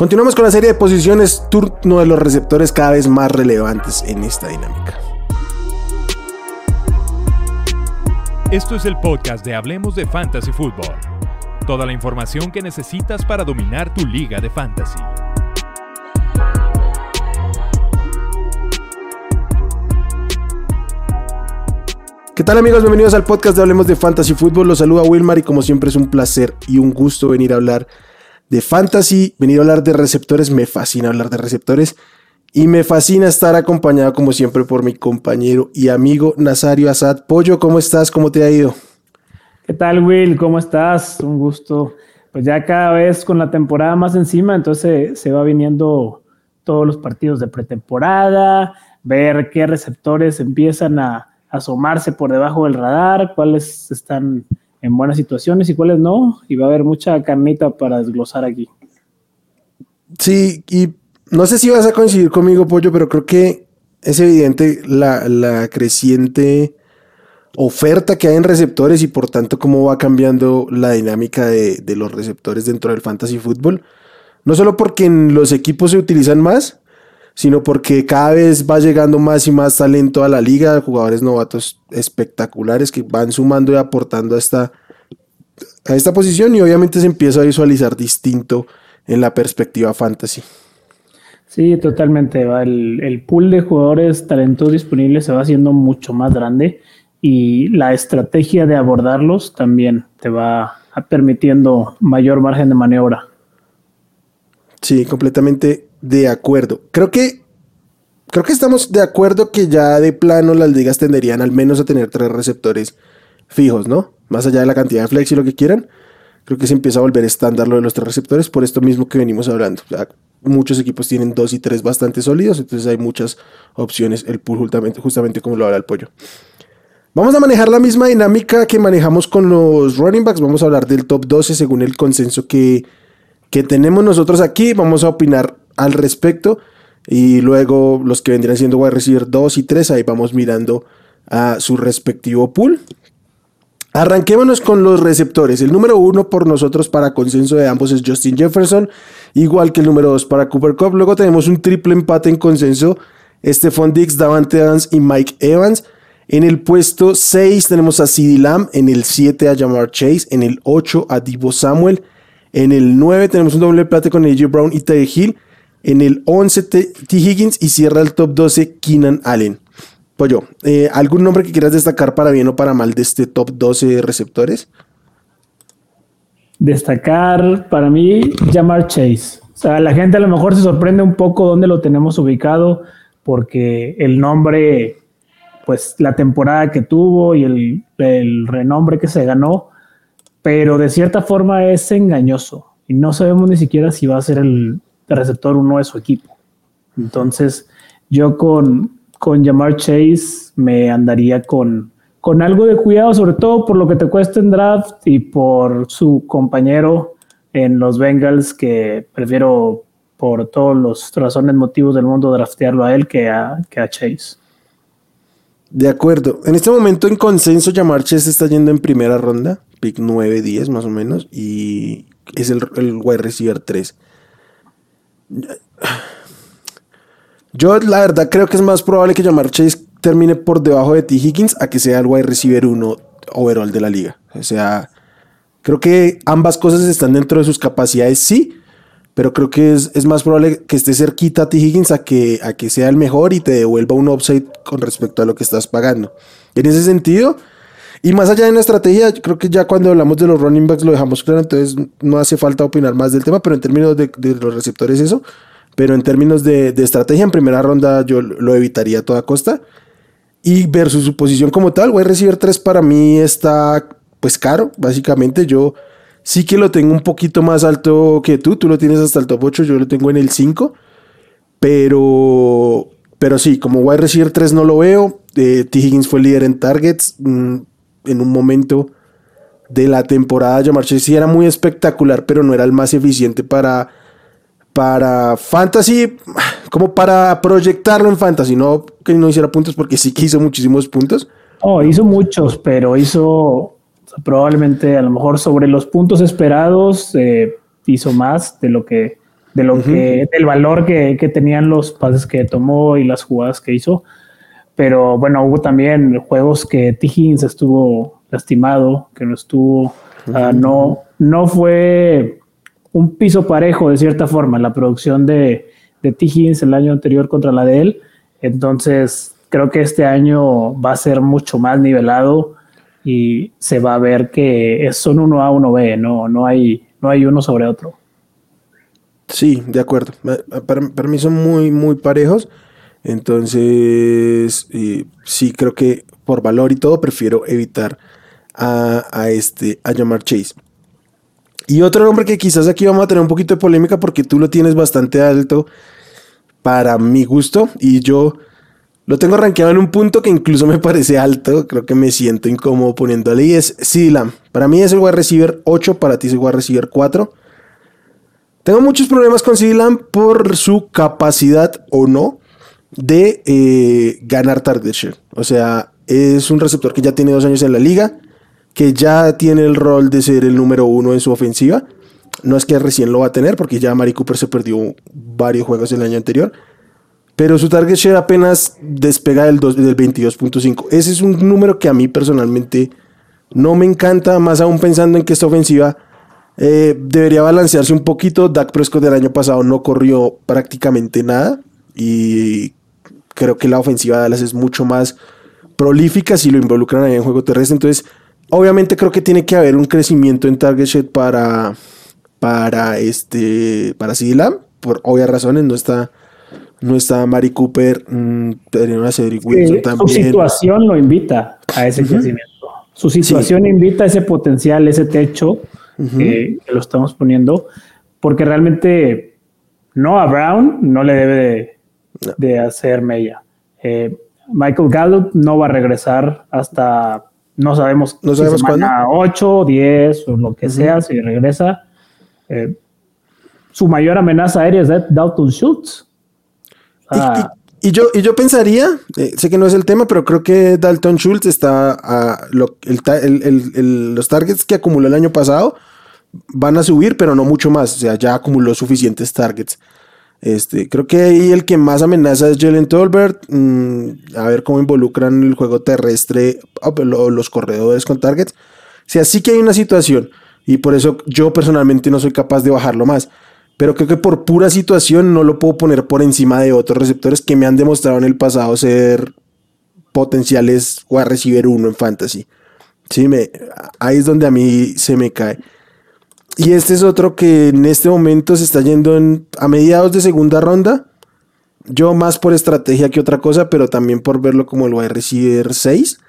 Continuamos con la serie de posiciones, turno de los receptores cada vez más relevantes en esta dinámica. Esto es el podcast de Hablemos de Fantasy Football. Toda la información que necesitas para dominar tu liga de fantasy. ¿Qué tal amigos? Bienvenidos al podcast de Hablemos de Fantasy Football. Los saluda Wilmar y como siempre es un placer y un gusto venir a hablar de fantasy, venir a hablar de receptores. Me fascina hablar de receptores y me fascina estar acompañado como siempre por mi compañero y amigo Nazario Asad. Pollo, ¿cómo estás? ¿Cómo te ha ido? ¿Qué tal Will? ¿Cómo estás? Un gusto. Pues ya cada vez con la temporada más encima, entonces se va viniendo todos los partidos de pretemporada, ver qué receptores empiezan a asomarse por debajo del radar, cuáles están en buenas situaciones y cuáles no, y va a haber mucha carnita para desglosar aquí. Sí, y no sé si vas a coincidir conmigo, Pollo, pero creo que es evidente la, creciente oferta que hay en receptores y por tanto cómo va cambiando la dinámica de, de los receptores dentro del fantasy fútbol. No solo porque en los equipos se utilizan más, sino porque cada vez va llegando más y más talento a la liga, jugadores novatos espectaculares que van sumando y aportando a esta, a esta posición y obviamente se empieza a visualizar distinto en la perspectiva fantasy. Sí, totalmente. El, el pool de jugadores talentosos disponibles se va haciendo mucho más grande y la estrategia de abordarlos también te va permitiendo mayor margen de maniobra. Sí, completamente de acuerdo. Creo que creo que estamos de acuerdo que ya de plano las ligas tenderían al menos a tener tres receptores fijos, ¿no? Más allá de la cantidad de flex y lo que quieran. Creo que se empieza a volver estándar lo de los tres receptores por esto mismo que venimos hablando. muchos equipos tienen dos y tres bastante sólidos, entonces hay muchas opciones. El pool justamente, justamente como lo habla el pollo. Vamos a manejar la misma dinámica que manejamos con los running backs. Vamos a hablar del top 12 según el consenso que, que tenemos nosotros aquí. Vamos a opinar al respecto. Y luego los que vendrían siendo a recibir 2 y 3, ahí vamos mirando a su respectivo pool. Arranquémonos con los receptores. El número uno por nosotros para consenso de ambos es Justin Jefferson, igual que el número 2 para Cooper Cup. Luego tenemos un triple empate en consenso. Stephon Dix, Davante Adams y Mike Evans. En el puesto 6 tenemos a CeeDee Lamb, en el 7 a Jamar Chase, en el 8 a Divo Samuel, en el 9 tenemos un doble empate con AJ Brown y Ty Hill. En el 11 T. Higgins y cierra el top 12 Keenan Allen. Pollo, eh, ¿algún nombre que quieras destacar para bien o para mal de este top 12 receptores? Destacar para mí Jamar Chase. O sea, la gente a lo mejor se sorprende un poco dónde lo tenemos ubicado porque el nombre, pues la temporada que tuvo y el, el renombre que se ganó, pero de cierta forma es engañoso y no sabemos ni siquiera si va a ser el, receptor uno de su equipo. Entonces, yo con, con Jamar Chase me andaría con, con algo de cuidado, sobre todo por lo que te cuesta en draft y por su compañero en los Bengals, que prefiero por todos los razones, motivos del mundo, draftearlo a él que a, que a Chase. De acuerdo. En este momento, en consenso, Jamar Chase está yendo en primera ronda, pick 9-10 más o menos, y es el, el wide receiver 3. Yo la verdad creo que es más probable que Jamar Chase termine por debajo de T. Higgins a que sea el wide receiver 1 overall de la liga. O sea, creo que ambas cosas están dentro de sus capacidades, sí, pero creo que es, más probable que esté cerquita a T. Higgins a que, a que sea el mejor y te devuelva un upside con respecto a lo que estás pagando. En ese sentido, y más allá de una estrategia, creo que ya cuando hablamos de los running backs lo dejamos claro, entonces no hace falta opinar más del tema, pero en términos de, los receptores eso, pero en términos de, estrategia, en primera ronda yo lo evitaría a toda costa. Y versus su posición como tal, voy a recibir 3 para mí está pues caro, básicamente yo sí que lo tengo un poquito más alto que tú, tú lo tienes hasta el top 8, yo lo tengo en el 5, pero, pero sí, como wide receiver 3 no lo veo, eh, T. Higgins fue líder en targets, mm, en un momento de la temporada. Jamar Chase sí era muy espectacular, pero no era el más eficiente para, para Fantasy, como para proyectarlo en Fantasy. No que no hiciera puntos, porque sí que hizo muchísimos puntos. Oh, hizo muchos, pero hizo probablemente a lo mejor sobre los puntos esperados, eh, hizo más de lo que de lo que, del valor que, que, tenían los pases que tomó y las jugadas que hizo. Pero bueno, hubo también juegos que T. Estuvo lastimado, que no estuvo, no, no fue un piso parejo de cierta forma la producción de, de T. El año anterior contra la de él. Entonces, creo que este año va a ser mucho más nivelado y se va a ver que son uno A, uno B, no, no, hay, no hay uno sobre otro. Sí, de acuerdo. Para, mí son muy, muy parejos. Entonces, sí, creo que por valor y todo, prefiero evitar a, a este, a llamar Chase. Y otro nombre que quizás aquí vamos a tener un poquito de polémica porque tú lo tienes bastante alto para mi gusto y yo lo tengo rankeado en un punto que incluso me parece alto. Creo que me siento incómodo poniéndole. Y es Silam. Para mí es el wide receiver 8, para ti es el wide receiver 4. Tengo muchos problemas con Silam por su capacidad o no de eh, ganar target share. O sea, es un receptor que ya tiene dos años en la liga, que ya tiene el rol de ser el número uno en su ofensiva. No es que recién lo va a tener, porque ya Mari Cooper se perdió varios juegos el año anterior pero su target share apenas despega del, del 22.5. Ese es un número que a mí personalmente no me encanta, más aún pensando en que esta ofensiva eh, debería balancearse un poquito. Dak Prescott del año pasado no corrió prácticamente nada y creo que la ofensiva de Dallas es mucho más prolífica si lo involucran ahí en juego terrestre. Entonces, obviamente creo que tiene que haber un crecimiento en target share para para este para por obvias razones no está no está Mari Cooper, mmm, una Cedric Wilson también. Su situación lo invita a ese crecimiento. Su situación invita a ese potencial, ese techo que lo estamos poniendo, porque realmente no a Brown no le debe de, hacer mella. Eh, Michael Gallup no va a regresar hasta no sabemos, no sabemos cuándo. 8, 10 o lo que sea, si regresa. Eh, su mayor amenaza aérea es Dalton Schultz. Ah. Y, yo, y yo pensaría, eh, sé que no es el tema, pero creo que Dalton Schultz está a los targets que acumuló el año pasado van a subir, pero no mucho más. O sea, ya acumuló suficientes targets. Este, creo que ahí el que más amenaza es Jalen Tolbert. Mm, a ver cómo involucran el juego terrestre o pues, los corredores con targets. O sea, sí que hay una situación. Y por eso yo personalmente no soy capaz de bajarlo más pero creo que por pura situación no lo puedo poner por encima de otros receptores que me han demostrado en el pasado ser potenciales o a recibir uno en fantasy. Sí, me, ahí es donde a mí se me cae. Y este es otro que en este momento se está yendo en, a mediados de segunda ronda. Yo más por estrategia que otra cosa, pero también por verlo como el wide receiver 6,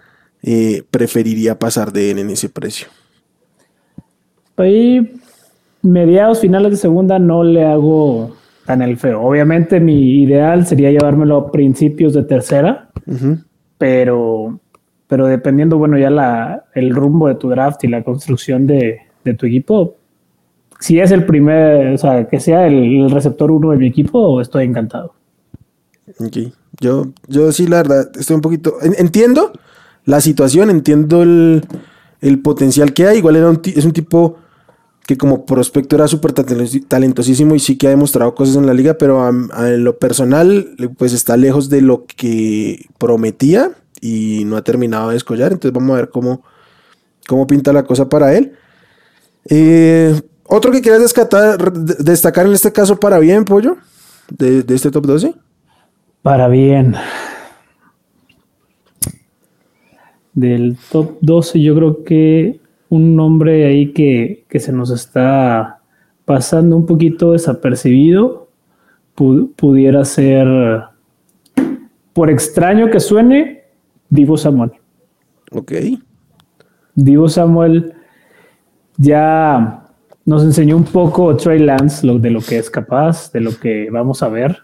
eh, preferiría pasar de él en ese precio. Ahí mediados finales de segunda no le hago tan el feo. Obviamente mi ideal sería llevármelo a principios de tercera, pero, pero dependiendo, bueno, ya la, el rumbo de tu draft y la construcción de, tu equipo, si es el primer, o sea, que sea el, receptor uno de mi equipo, estoy encantado. Ok, yo, yo sí, la verdad, estoy un poquito, entiendo la situación, entiendo el, potencial que hay, igual era es un tipo que como prospecto era súper talentosísimo y sí que ha demostrado cosas en la liga, pero en lo personal pues está lejos de lo que prometía y no ha terminado de escollar, entonces vamos a ver cómo, cómo pinta la cosa para él. Eh, otro que quieras destacar en este caso para bien, Pollo, de, de este top 12. Para bien. Del top 12 yo creo que un nombre ahí que, se nos está pasando un poquito desapercibido, pudiera ser, por extraño que suene, Divo Samuel. Ok. Divo Samuel ya nos enseñó un poco Trey Lance lo, de lo que es capaz, de lo que vamos a ver.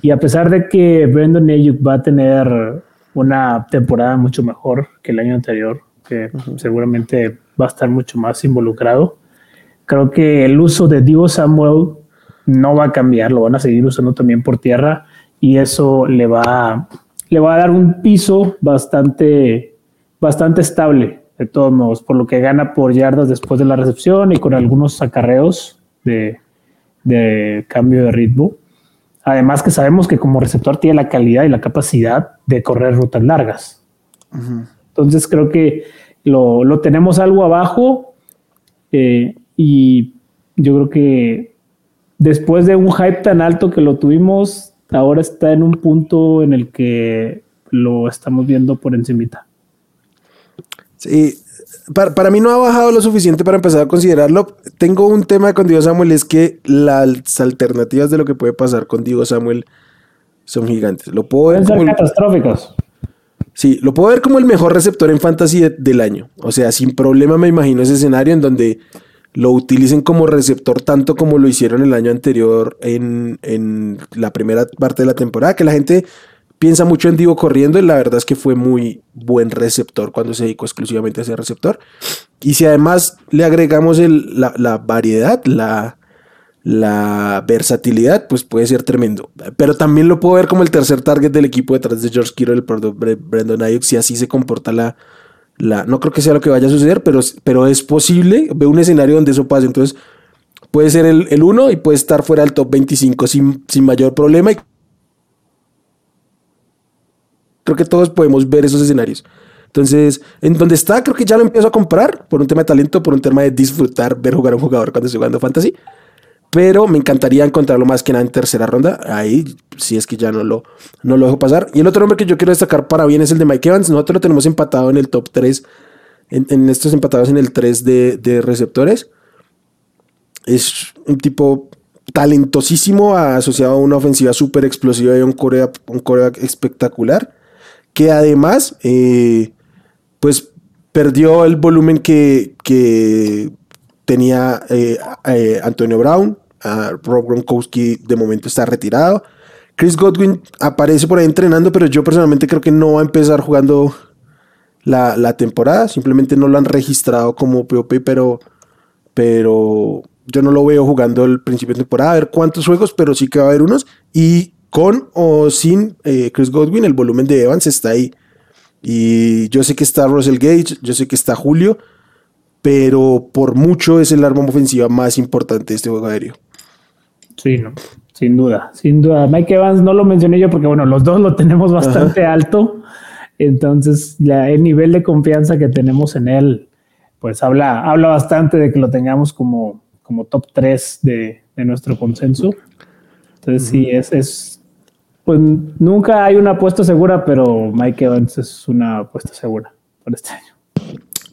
Y a pesar de que Brandon Ayuk va a tener una temporada mucho mejor que el año anterior, que seguramente va a estar mucho más involucrado. Creo que el uso de Divo Samuel no va a cambiar, lo van a seguir usando también por tierra y eso le va, le va a dar un piso bastante, bastante estable, de todos modos, por lo que gana por yardas después de la recepción y con algunos acarreos de, de cambio de ritmo. Además que sabemos que como receptor tiene la calidad y la capacidad de correr rutas largas. Entonces creo que lo, lo, tenemos algo abajo eh, y yo creo que después de un hype tan alto que lo tuvimos, ahora está en un punto en el que lo estamos viendo por encimita. Sí, para, para, mí no ha bajado lo suficiente para empezar a considerarlo. Tengo un tema con Diego Samuel, es que las alternativas de lo que puede pasar con Diego Samuel son gigantes. Lo puedo ver como catastróficos. Sí, lo puedo ver como el mejor receptor en fantasy del año. O sea, sin problema me imagino ese escenario en donde lo utilicen como receptor tanto como lo hicieron el año anterior en, en la primera parte de la temporada, que la gente piensa mucho en Divo corriendo y la verdad es que fue muy buen receptor cuando se dedicó exclusivamente a ese receptor. Y si además le agregamos la, variedad, la, la versatilidad, pues puede ser tremendo. Pero también lo puedo ver como el tercer target del equipo detrás de George Kittle, el Brandon Ayuk, si así se comporta la, la... No creo que sea lo que vaya a suceder, pero, pero es posible. Veo un escenario donde eso pase. Entonces puede ser el 1 y puede estar fuera del top 25 sin, sin mayor problema. Y Creo que todos podemos ver esos escenarios. Entonces, en donde está, creo que ya lo empiezo a comprar por un tema de talento, por un tema de disfrutar ver jugar a un jugador cuando estoy jugando fantasy. Pero me encantaría encontrarlo más que nada en tercera ronda. Ahí, si es que ya no lo, no lo dejo pasar. Y el otro nombre que yo quiero destacar para bien es el de Mike Evans. Nosotros lo tenemos empatado en el top 3, en, estos empatados en el 3 de, receptores. Es un tipo talentosísimo, asociado a una ofensiva súper explosiva y un coreback, un coreback espectacular que además, eh, pues perdió el volumen que, tenía eh, eh, Antonio Brown. Rob Gronkowski de momento está retirado. Chris Godwin aparece por ahí entrenando, pero yo personalmente creo que no va a empezar jugando la, temporada. Simplemente no lo han registrado como POP, pero, pero yo no lo veo jugando el principio de temporada. A ver cuántos juegos, pero sí que va a haber unos. Y con o sin eh, Chris Godwin, el volumen de Evans está ahí. Y yo sé que está Russell Gage, yo sé que está Julio, pero por mucho es el arma ofensiva más importante de este juego aéreo. Sí, no, sin duda, sin duda. Mike Evans no lo mencioné yo porque, bueno, los dos lo tenemos bastante alto. Entonces, el nivel de confianza que tenemos en él, pues habla, habla bastante de que lo tengamos como, como top 3 de, de nuestro consenso. Entonces, sí, es, es pues nunca hay una apuesta segura, pero Mike Evans es una apuesta segura para este año.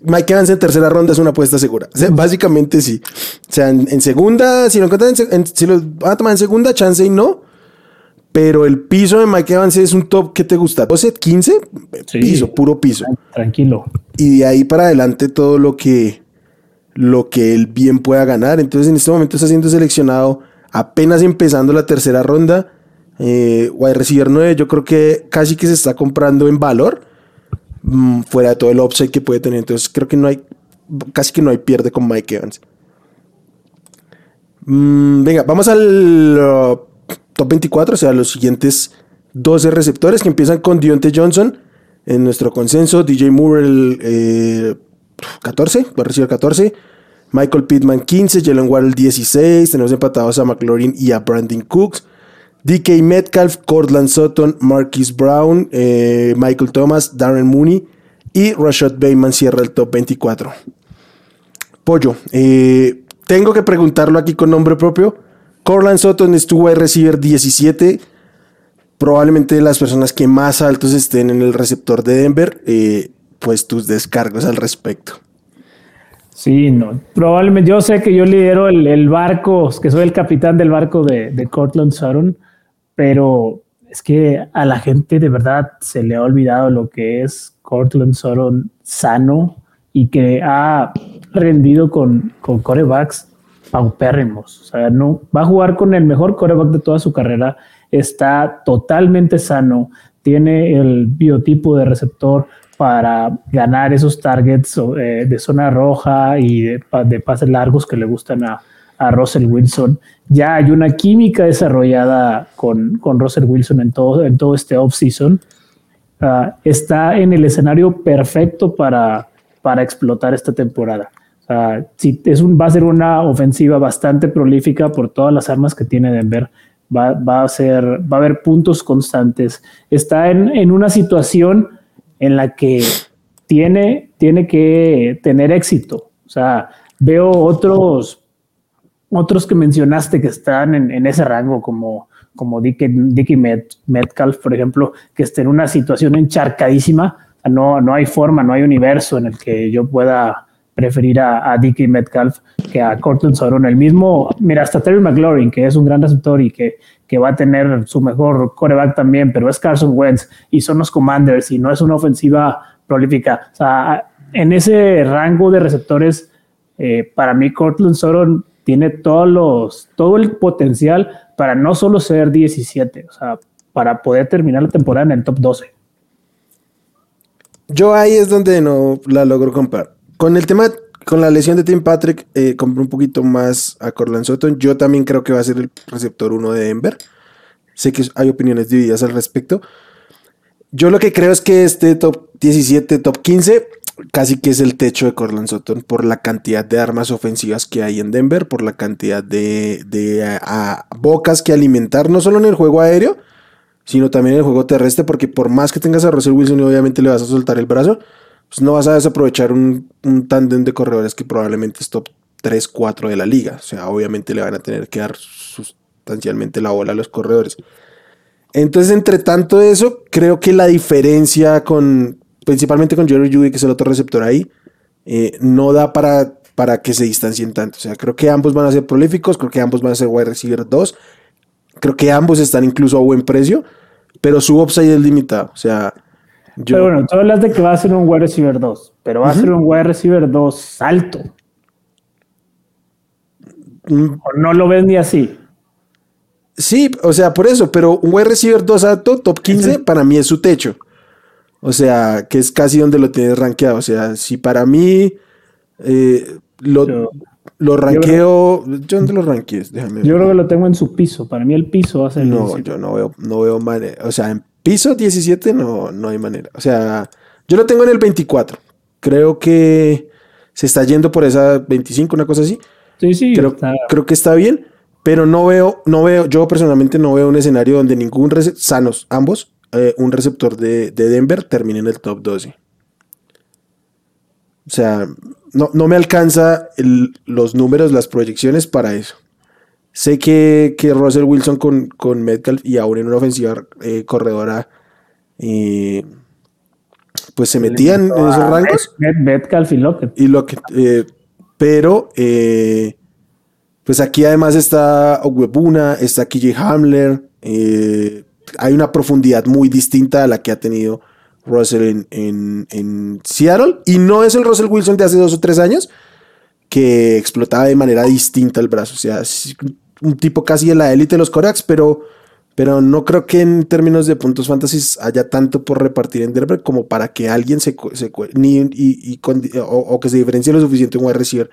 Mike Evans en tercera ronda es una apuesta segura. básicamente sí. O sea, en, segunda, si lo encuentran en, si lo van a tomar en segunda, chance y no. Pero el piso de Mike Evans es un top que te gusta. 12, 15, piso, puro piso. Tranquilo. Y de ahí para adelante todo lo que, lo que él bien pueda ganar. Entonces en este momento está siendo seleccionado apenas empezando la tercera ronda eh, wide receiver 9, yo creo que casi que se está comprando en valor, mm, fuera de todo el upside que puede tener. Entonces creo que no hay, casi que no hay pierde con Mike Evans. Mm, venga, vamos al uh, top 24, o sea, los siguientes 12 receptores que empiezan con Dionte Johnson en nuestro consenso, DJ Moore el 14, va a recibir 14. Michael Pittman 15, Jalen Ward 16, tenemos empatados a McLaurin y a Brandon Cooks. DK Metcalf, Cortland Sutton, Marquis Brown, eh, Michael Thomas, Darren Mooney y Rashad Bateman cierra el top 24. Pollo, eh, tengo que preguntarlo aquí con nombre propio. Cortland Sutton estuvo a recibir 17. Probablemente las personas que más altos estén en el receptor de Denver, eh, pues tus descargos al respecto. Sí, no. Probablemente yo sé que yo lidero el, barco, que soy el capitán del barco de, de Cortland Sutton pero es que a la gente de verdad se le ha olvidado lo que es Cortland Sutton sano y que ha rendido con, con corebacks paupérrimos. O sea, no, va a jugar con el mejor coreback de toda su carrera, está totalmente sano, tiene el biotipo de receptor para ganar esos targets eh, de zona roja y de, de pases largos que le gustan a, a Russell Wilson. Ya hay una química desarrollada con, con Russell Wilson en todo, en todo este offseason. Uh, está en el escenario perfecto para, para explotar esta temporada. Sea, si es va a ser una ofensiva bastante prolífica por todas las armas que tiene Denver. Va, va a ser, va a haber puntos constantes. Está en, en, una situación en la que tiene, tiene que tener éxito. O sea, veo otros, otros que mencionaste que están en, ese rango, como, como Dickie, Metcalf, por ejemplo, que está en una situación encharcadísima. No, no hay forma, no hay universo en el que yo pueda preferir a, a Metcalf que a Cortland Sutton. El mismo, mira, hasta Terry McLaurin, que es un gran receptor y que, que va a tener su mejor coreback también, pero es Carson Wentz y son los Commanders y no es una ofensiva prolífica. O sea, en ese rango de receptores, eh, para mí Cortland Sutton tiene todos los, todo el potencial para no solo ser 17, o sea, para poder terminar la temporada en el top 12. Yo ahí es donde no la logro comprar. Con el tema, con la lesión de Tim Patrick, eh, compré un poquito más a Cortland Sutton. Yo también creo que va a ser el receptor 1 de Denver. Sé que hay opiniones divididas al respecto. Yo lo que creo es que este top 17, top 15, casi que es el techo de Cortland Sutton por la cantidad de armas ofensivas que hay en Denver, por la cantidad de, bocas que alimentar, no solo en el juego aéreo, sino también en el juego terrestre, porque por más que tengas a Russell Wilson y obviamente le vas a soltar el brazo, pues no vas a desaprovechar un, un tándem de corredores que probablemente es top 3, 4 de la liga. O sea, obviamente le van a tener que dar sustancialmente la bola a los corredores. Entonces, entre tanto eso, creo que la diferencia con, principalmente con Jerry Judy, que es el otro receptor ahí, eh, no da para, para que se distancien tanto. O sea, creo que ambos van a ser prolíficos, creo que ambos van a ser wide receiver 2, creo que ambos están incluso a buen precio, pero su upside es limitado. O sea, yo... Pero bueno, tú hablas de que va a ser un wide receiver 2, pero va a ser un wide receiver 2 alto. Mm. ¿O no lo ves ni así? Sí, o sea, por eso, pero un wide receiver 2 alto, top 15, para mí es su techo. O sea, que es casi donde lo tienes rankeado. O sea, si para mí eh, lo, lo ranqueo. Yo, dónde lo ranquees? Déjame Yo creo que lo tengo en su piso. Para mí el piso va a ser. No, yo no veo, no veo manera. O sea, en piso 17 no, no hay manera. O sea, yo lo tengo en el 24. Creo que se está yendo por esa 25, una cosa así. Sí, sí. Creo, creo que está bien pero no veo, no veo, yo personalmente no veo un escenario donde ningún sanos, ambos, eh, un receptor de, Denver termine en el top 12. O sea, no, no me alcanza los números, las proyecciones para eso. Sé que, que Russell Wilson con, con, Metcalf y aún en una ofensiva eh, corredora, eh, pues se metían en esos rangos. Metcalf y Lockett. Y Lockett. pero pues aquí además está Ogwebuna, está KJ Hamler. Hay una profundidad muy distinta a la que ha tenido Russell en, Seattle. Y no es el Russell Wilson de hace dos o tres años que explotaba de manera distinta el brazo. O sea, es un tipo casi de la élite de los Corax, pero, pero no creo que en términos de puntos fantasy haya tanto por repartir en Denver como para que alguien se, ni, y, o, que se diferencie lo suficiente en wide receiver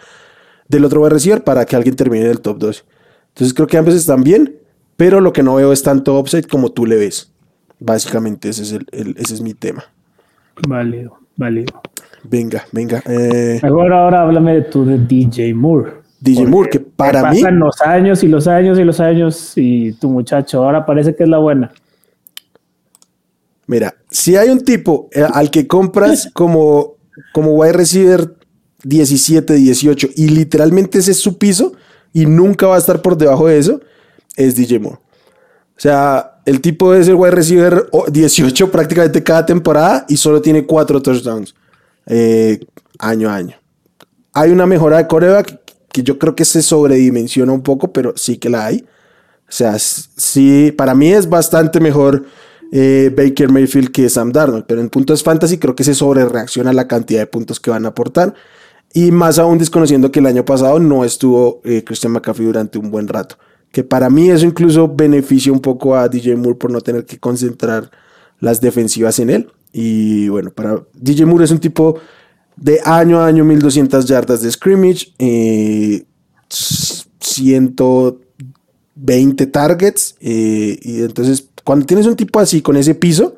del otro wide receiver para que alguien termine en el top 2. Entonces creo que ambos están bien, pero lo que no veo es tanto upside como tú le ves. Básicamente ese es, el, ese es mi tema. Válido, válido. Venga, venga. Eh. Ahora, ahora háblame de tu de DJ Moore. DJ Moore, que para mí. Pasan los años y los años y los años y tu muchacho ahora parece que es la buena. Mira, si hay un tipo eh, al que compras como, como wide receiver 17, 18 y literalmente ese es su piso y nunca va a estar por debajo de eso, es DJ Moore. O sea, el tipo es el wide receiver 18 prácticamente cada temporada y solo tiene 4 touchdowns eh, año a año. Hay una mejora de coreback que yo creo que se sobredimensiona un poco, pero sí que la hay. O sea, sí, para mí es bastante mejor eh, Baker Mayfield que Sam Darnold, pero en puntos fantasy creo que se sobrereacciona la cantidad de puntos que van a aportar. Y más aún desconociendo que el año pasado no estuvo eh, Christian McCaffrey durante un buen rato. Que para mí eso incluso beneficia un poco a DJ Moore por no tener que concentrar las defensivas en él. Y bueno, para DJ Moore es un tipo de año a año 1200 yardas de scrimmage, 120 eh, targets. Eh, y entonces, cuando tienes un tipo así con ese piso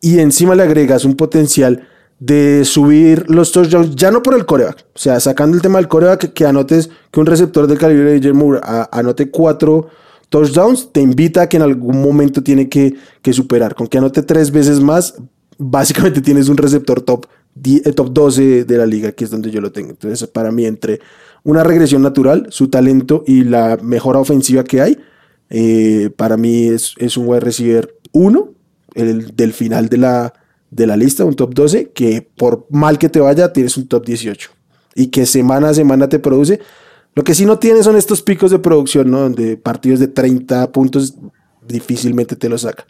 y encima le agregas un potencial de subir los touchdowns, ya no por el coreback, o sea, sacando el tema del coreback, que, anotes que un receptor del calibre de Jay Moore anote cuatro touchdowns, te invita a que en algún momento tiene que, superar. Con que anote tres veces más, básicamente tienes un receptor top, eh, top 12 de la liga, que es donde yo lo tengo. Entonces, para mí, entre una regresión natural, su talento y la mejora ofensiva que hay, eh, para mí es, es un wide receiver 1, el del final de la de la lista, un top 12, que por mal que te vaya, tienes un top 18. Y que semana a semana te produce. Lo que sí no tienes son estos picos de producción, ¿no? De partidos de 30 puntos, difícilmente te lo saca.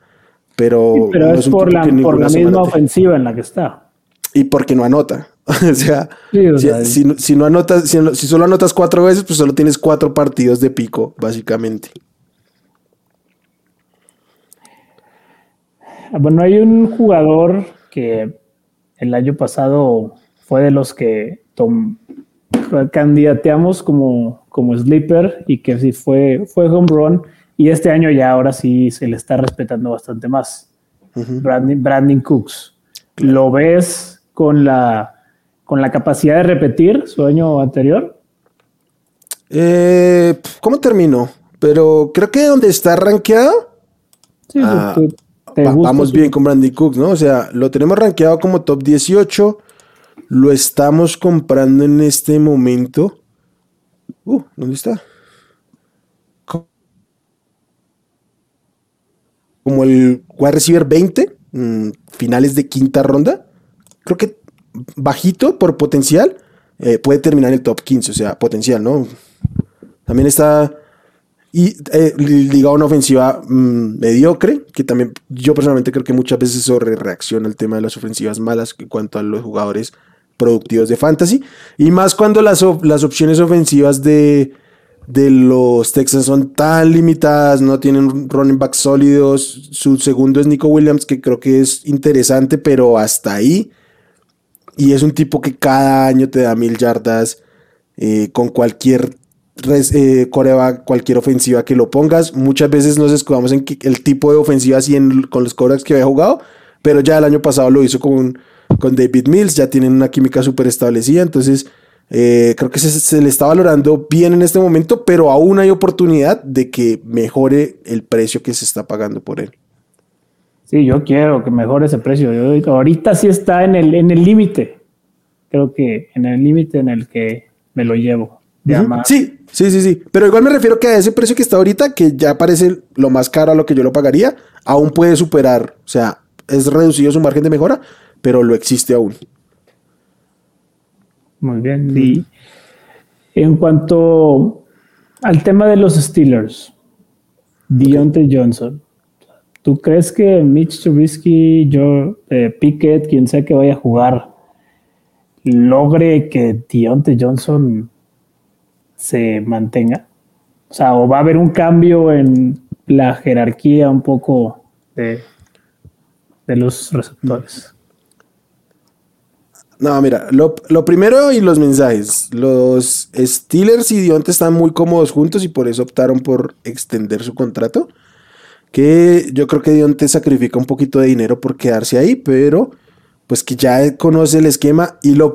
Pero, es, por la, misma ofensiva en la que está. Y porque no anota. o sea, si, no anotas, si, si solo anotas cuatro veces, pues solo tienes cuatro partidos de pico, básicamente. Bueno, hay un jugador que el año pasado fue de los que candidateamos como, como sleeper y que sí fue, fue home run. Y este año ya ahora sí se le está respetando bastante más. Brandon, Cooks. ¿Lo ves con la, con la capacidad de repetir su año anterior? Eh, ¿Cómo terminó? Pero creo que donde está rankeado. Sí, ah, vamos bien con Brandy Cooks, ¿no? O sea, lo tenemos rankeado como top 18. Lo estamos comprando en este momento. Uh, ¿dónde está? Como el wide receiver 20, mm, finales de quinta ronda. Creo que bajito por potencial. Eh, puede terminar en el top 15, o sea, potencial, ¿no? También está y eh, una ofensiva mm, mediocre, que también yo personalmente creo que muchas veces sobre reacciona el tema de las ofensivas malas en cuanto a los jugadores productivos de fantasy. Y más cuando las, las opciones ofensivas de, de los Texans son tan limitadas, no tienen running backs sólidos. Su segundo es Nico Williams, que creo que es interesante, pero hasta ahí. Y es un tipo que cada año te da mil yardas eh, con cualquier eh, coreba cualquier ofensiva que lo pongas. Muchas veces nos escudamos en el tipo de ofensiva así con los corebacks que había jugado, pero ya el año pasado lo hizo con, con David Mills, ya tienen una química súper establecida, entonces eh, creo que se, le está valorando bien en este momento, pero aún hay oportunidad de que mejore el precio que se está pagando por él. Sí, yo quiero que mejore ese precio. ahorita sí está en el en el límite. Creo que en el límite en el que me lo llevo. Sí, sí, sí, sí. Pero igual me refiero que a ese precio que está ahorita, que ya parece lo más caro a lo que yo lo pagaría, aún puede superar. O sea, es reducido su margen de mejora, pero lo existe aún. Muy bien. Y en cuanto al tema de los Steelers, Deontay Johnson, ¿tú crees que Mitch Trubisky, yo, eh, Pickett, quien sea que vaya a jugar, logre que Deontay Johnson se mantenga? O sea, o va a haber un cambio en la jerarquía un poco de, de los receptores. No, mira, lo, primero y los mensajes. Los Steelers y Dionte están muy cómodos juntos y por eso optaron por extender su contrato. Que yo creo que Dionte sacrifica un poquito de dinero por quedarse ahí, pero pues que ya conoce el esquema. Y lo,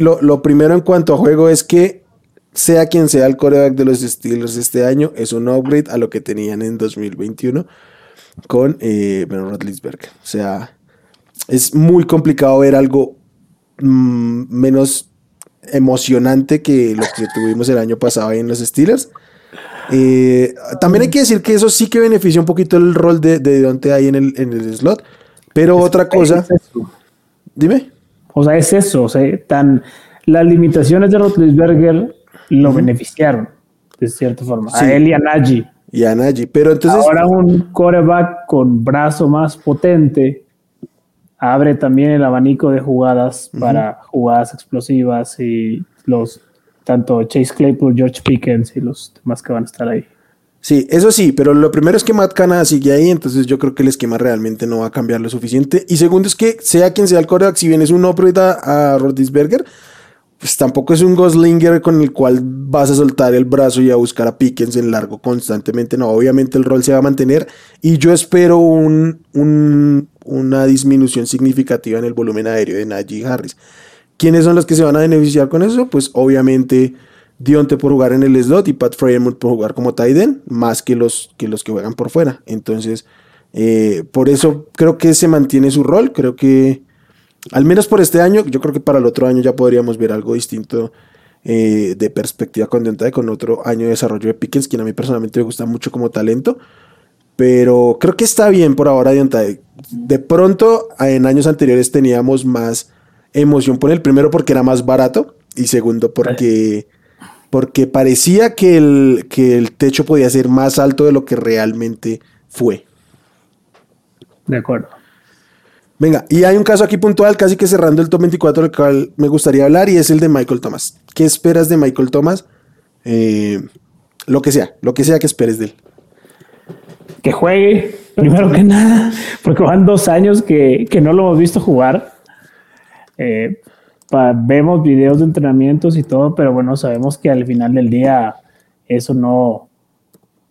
lo, lo primero en cuanto a juego es que sea quien sea el coreback de los Steelers este año, es un upgrade a lo que tenían en 2021 con eh, Ben O sea, es muy complicado ver algo mm, menos emocionante que lo que tuvimos el año pasado en los Steelers. Eh, también hay que decir que eso sí que beneficia un poquito el rol de, de Deonte ahí en el, en el slot. Pero otra cosa. Dime. O sea, es eso. O sea, tan, las limitaciones de Rotlisberger lo beneficiaron, de cierta forma. A él y a Nagy. Y a Nagy. Pero entonces. Ahora un coreback con brazo más potente abre también el abanico de jugadas para jugadas explosivas y los tanto Chase Claypool, George Pickens y los demás que van a estar ahí. Sí, eso sí, pero lo primero es que Matt Canada sigue ahí, entonces yo creo que el esquema realmente no va a cambiar lo suficiente. Y segundo es que sea quien sea el coreback, si bien es un upgrade a, a Rodisberger, pues tampoco es un Goslinger con el cual vas a soltar el brazo y a buscar a Pickens en largo constantemente. No, obviamente el rol se va a mantener y yo espero un, una disminución significativa en el volumen aéreo de Najee Harris. ¿Quiénes son los que se van a beneficiar con eso? Pues obviamente Dionte por jugar en el slot y Pat Freyermuth por jugar como tight end, más que los, que los que juegan por fuera. Entonces, eh, por eso creo que se mantiene su rol. Creo que al menos por este año, yo creo que para el otro año ya podríamos ver algo distinto eh, de perspectiva con Deontay, con otro año de desarrollo de Pickens, quien a mí personalmente me gusta mucho como talento. Pero creo que está bien por ahora Deontay. De pronto, en años anteriores teníamos más emoción por el primero porque era más barato y segundo porque, porque parecía que el, que el techo podía ser más alto de lo que realmente fue. De acuerdo. Venga, y hay un caso aquí puntual, casi que cerrando el top 24, del cual me gustaría hablar, y es el de Michael Thomas. ¿Qué esperas de Michael Thomas? Eh, lo que sea, lo que sea que esperes de él. Que juegue, primero que nada, porque van dos años que, no lo hemos visto jugar. Eh, vemos videos de entrenamientos y todo, pero bueno, sabemos que al final del día eso no,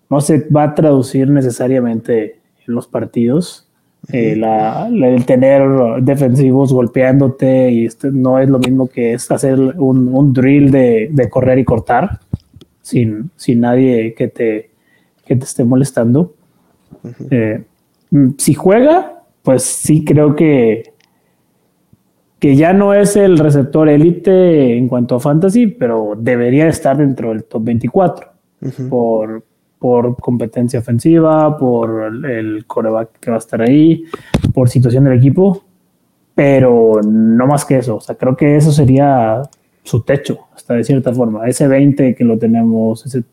no se va a traducir necesariamente en los partidos. Eh, la, el tener defensivos golpeándote y este no es lo mismo que es hacer un, drill de, correr y cortar sin, sin nadie que te, que te esté molestando. Eh, mm, si juega, pues sí creo que, que ya no es el receptor élite en cuanto a fantasy, pero debería estar dentro del top 24 por, por competencia ofensiva, por el coreback que va a estar ahí, por situación del equipo, pero no más que eso. O sea, creo que eso sería su techo, hasta de cierta forma. Ese 20 que lo tenemos, ese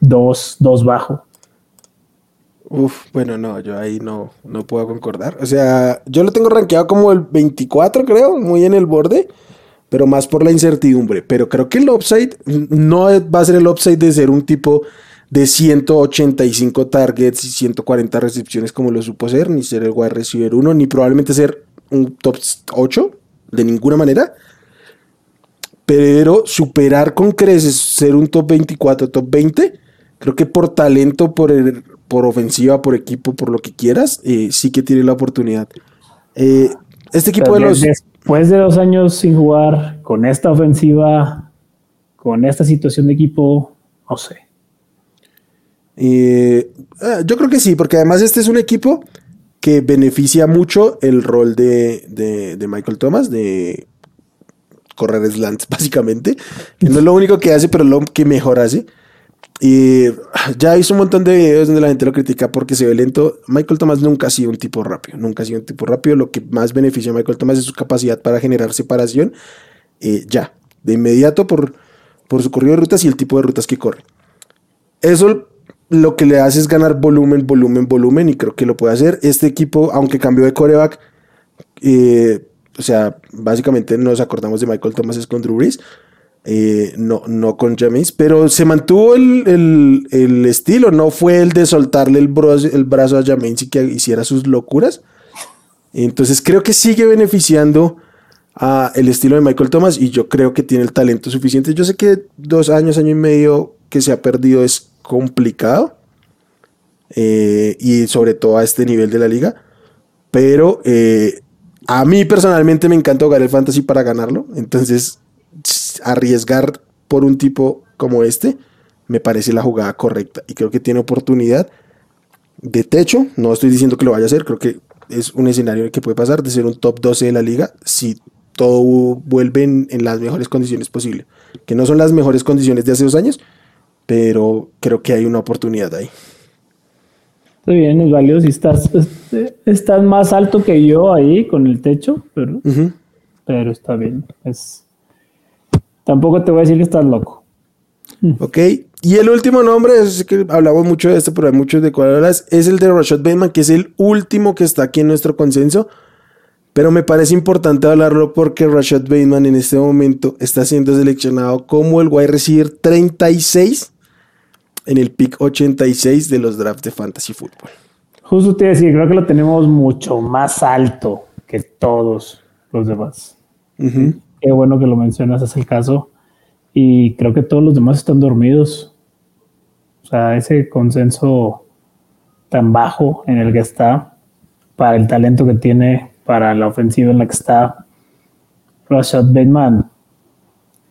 2, 2 bajo. Uf, bueno, no, yo ahí no, no puedo concordar. O sea, yo lo tengo rankeado como el 24, creo, muy en el borde, pero más por la incertidumbre. Pero creo que el upside no va a ser el upside de ser un tipo de 185 targets y 140 recepciones como lo supo ser, ni ser el wide receiver 1, ni probablemente ser un top 8, de ninguna manera. Pero superar con creces, ser un top 24, top 20, creo que por talento, por, por ofensiva, por equipo, por lo que quieras, eh, sí que tiene la oportunidad. Eh, este equipo de los... Después de dos años sin jugar, con esta ofensiva, con esta situación de equipo, no sé. Eh, yo creo que sí, porque además este es un equipo que beneficia mucho el rol de, Michael Thomas, de correr slants, básicamente. Que no es lo único que hace, pero lo que mejor hace. Y ya hizo un montón de videos donde la gente lo critica porque se ve lento. Michael Thomas nunca ha sido un tipo rápido, nunca ha sido un tipo rápido. Lo que más beneficia a Michael Thomas es su capacidad para generar separación eh, ya, de inmediato por, por su corrido de rutas y el tipo de rutas que corre. Eso lo que le hace es ganar volumen, volumen, volumen, y creo que lo puede hacer. Este equipo, aunque cambió de coreback, eh, o sea, básicamente nos acordamos de Michael Thomas con Drew Brees, eh, no, no con James, pero se mantuvo el, estilo, no fue el de soltarle el, brazo, el brazo a James y que hiciera sus locuras. Entonces creo que sigue beneficiando a el estilo de Michael Thomas y yo creo que tiene el talento suficiente. Yo sé que dos años, año y medio que se ha perdido es complicado. Eh, y sobre todo a este nivel de la liga. Pero eh, a mí personalmente me encanta jugar el fantasy para ganarlo. Entonces, arriesgar por un tipo como este me parece la jugada correcta. Y creo que tiene oportunidad de techo. No estoy diciendo que lo vaya a hacer. Creo que es un escenario que puede pasar de ser un top 12 de la liga si todo vuelve en, en las mejores condiciones posibles. Que no son las mejores condiciones de hace dos años, pero creo que hay una oportunidad ahí. Está bien, es válido. Si estás, este, estás más alto que yo ahí con el techo, pero, pero está bien. Es, tampoco te voy a decir que estás loco. Ok, y el último nombre, es que hablamos mucho de esto, pero hay muchos de cuadras, es el de Rashad Bateman, que es el último que está aquí en nuestro consenso. Pero me parece importante hablarlo porque Rashad Bateman en este momento está siendo seleccionado como el wide receiver 36 en el pick 86 de los drafts de Fantasy Football. Justo te iba a decir, creo que lo tenemos mucho más alto que todos los demás. qué bueno que lo mencionas, es el caso. Y creo que todos los demás están dormidos. O sea, ese consenso tan bajo en el que está, para el talento que tiene, para la ofensiva en la que está, Rashad Bateman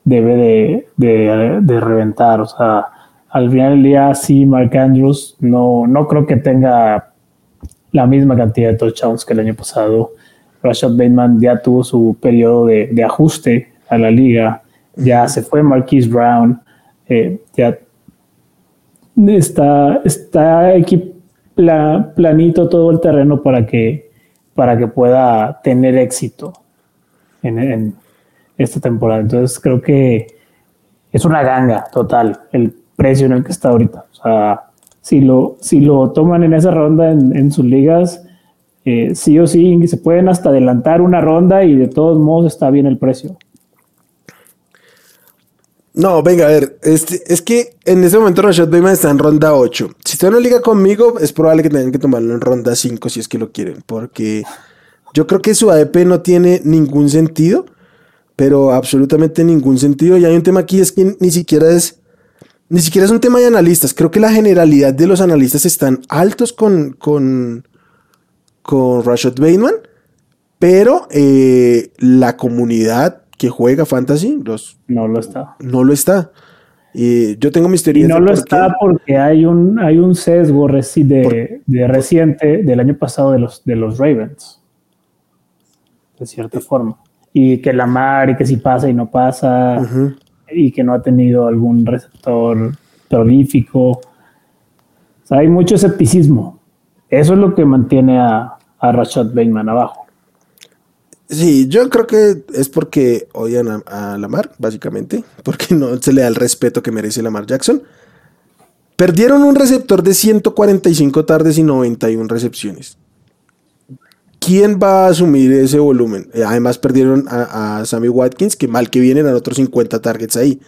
debe de, reventar. O sea, al final del día, sí, Mark Andrews no, no creo que tenga la misma cantidad de touchdowns que el año pasado. Rashad Bateman ya tuvo su periodo de, de ajuste a la liga ya se fue Marquise Brown, eh, ya está, está planito todo el terreno para que, para que pueda tener éxito en, esta temporada. Entonces creo que es una ganga total el precio en el que está ahorita. O sea, si lo, si lo toman en esa ronda en, sus ligas, eh, sí o sí se pueden hasta adelantar una ronda y de todos modos está bien el precio. No, venga, a ver, este, es que en ese momento Rashad Bateman está en ronda 8. Si usted no liga conmigo, es probable que tengan que tomarlo en ronda 5 si es que lo quieren, porque yo creo que su ADP no tiene ningún sentido, pero absolutamente ningún sentido. Y hay un tema aquí, es que ni siquiera es, ni siquiera es un tema de analistas. Creo que la generalidad de los analistas están altos con, con, con Rashad Bateman, pero eh, la comunidad que juega fantasy, los, no lo está. No lo está. Y yo tengo mis teorías. Y no lo está porque hay un, hay un sesgo de, de reciente del año pasado de los, de los Ravens. De cierta forma. Y que la mar y que si pasa y no pasa. Y que no ha tenido algún receptor prolífico. hay mucho escepticismo. Eso es lo que mantiene a, a Rashad Bateman abajo. Sí, yo creo que es porque odian a, Lamar, básicamente, porque no se le da el respeto que merece Lamar Jackson. Perdieron un receptor de 145 tardes y 91 recepciones. ¿Quién va a asumir ese volumen? Eh, además perdieron a, Sammy Watkins, que mal que vienen a otros 50 targets ahí.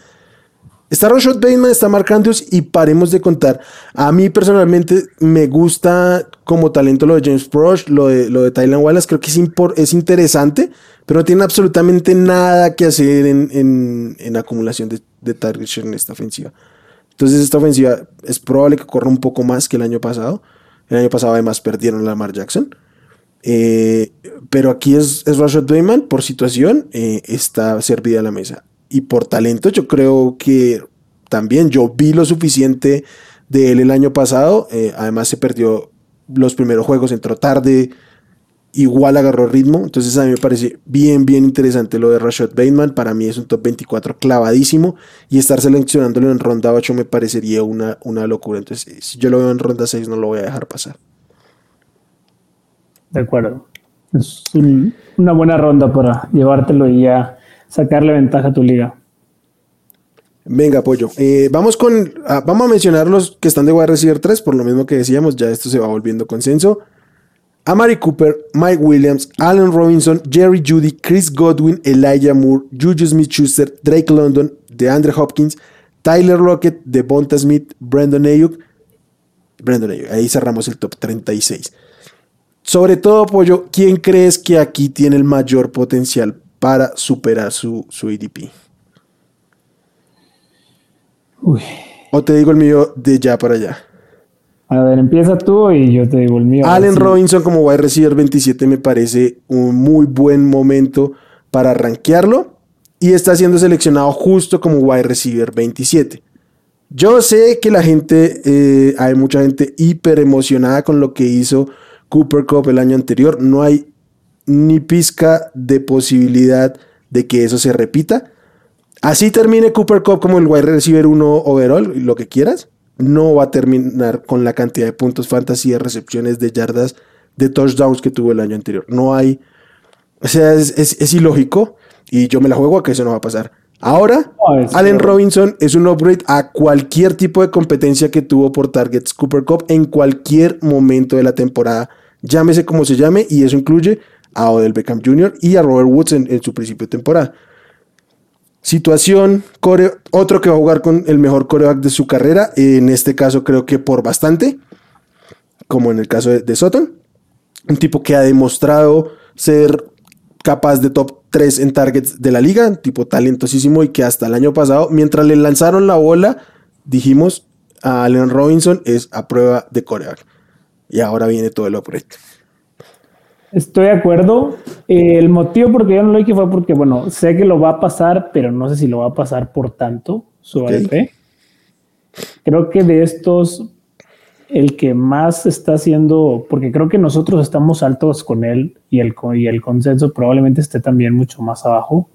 Está Rashad Bateman, está Mark Andrews y paremos de contar. A mí personalmente me gusta como talento lo de James Prosh, lo de, lo de Tylan Wallace. Creo que es, es interesante, pero no tiene absolutamente nada que hacer en, acumulación de, de targets en esta ofensiva. Entonces esta ofensiva es probable que corra un poco más que el año pasado. El año pasado además perdieron a Lamar Jackson. Eh, pero aquí es, es Rashad Bateman por situación, eh, está servida a la mesa y por talento yo creo que también yo vi lo suficiente de él el año pasado. Eh, además se perdió los primeros juegos, entró tarde, igual agarró ritmo. Entonces a mí me parece bien, bien interesante lo de Rashad Bateman. Para mí es un top 24 clavadísimo y estar seleccionándolo en ronda 8 me parecería una, una locura. Entonces si yo lo veo en ronda 6 no lo voy a dejar pasar. De acuerdo. Es una buena ronda para llevártelo y ya sacarle ventaja a tu liga. Venga, apoyo. Eh, vamos con. Ah, vamos a mencionar los que están de wide receiver 3, por lo mismo que decíamos, ya esto se va volviendo consenso. Amari Cooper, Mike Williams, Allen Robinson, Jerry Judy, Chris Godwin, Elijah Moore, Juju Smith Schuster, Drake London, DeAndre Hopkins, Tyler Lockett, Devonta Smith, Brandon Ayuk. Brandon Ayuk, ahí cerramos el top 36. Sobre todo, Pollo, ¿quién crees que aquí tiene el mayor potencial para superar su, su ADP. O te digo el mío de ya para allá. A ver, empieza tú y yo te digo el mío. Allen Robinson como wide receiver 27 me parece un muy buen momento para rankearlo y está siendo seleccionado justo como wide receiver 27. Yo sé que la gente, eh, hay mucha gente hiper emocionada con lo que hizo Cooper Cup el año anterior. No hay ni pizca de posibilidad de que eso se repita. Así termine Cooper Cup como el wide receiver 1 overall, lo que quieras. No va a terminar con la cantidad de puntos fantasy, de recepciones, de yardas, de touchdowns que tuvo el año anterior. No hay. O sea, es, ilógico y yo me la juego a que eso no va a pasar. Ahora, Allen Robinson es un upgrade a cualquier tipo de competencia que tuvo por targets Cooper Cup en cualquier momento de la temporada. Llámese como se llame y eso incluye a Odell Beckham Jr. y a Robert Woods en, su principio de temporada. Situación, otro que va a jugar con el mejor coreback de su carrera, en este caso creo que por bastante, como en el caso de, de Un tipo que ha demostrado ser capaz de top 3 en targets de la liga, tipo talentosísimo y que hasta el año pasado, mientras le lanzaron la bola, dijimos a Allen Robinson es a prueba de coreback. Y ahora viene todo el upgrade. Estoy de acuerdo. Eh, el motivo por que yo no lo dije fue porque, bueno, sé que lo va a pasar, pero no sé si lo va a pasar por tanto su ADP. Creo que de estos, el que más está haciendo, porque creo que nosotros estamos altos con él y el, y el consenso probablemente esté también mucho más abajo,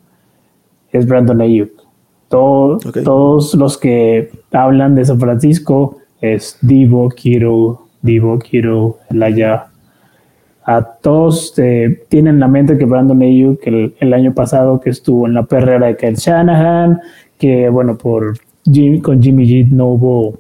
es Brandon Ayuk. Todos los que hablan de San Francisco es Divo, Kiro, Divo, Kiro, Elaya. A todos eh, tienen en la mente que Brandon Ayuk, el, el año pasado que estuvo en la perrera de Kyle Shanahan, que bueno, por con Jimmy G no hubo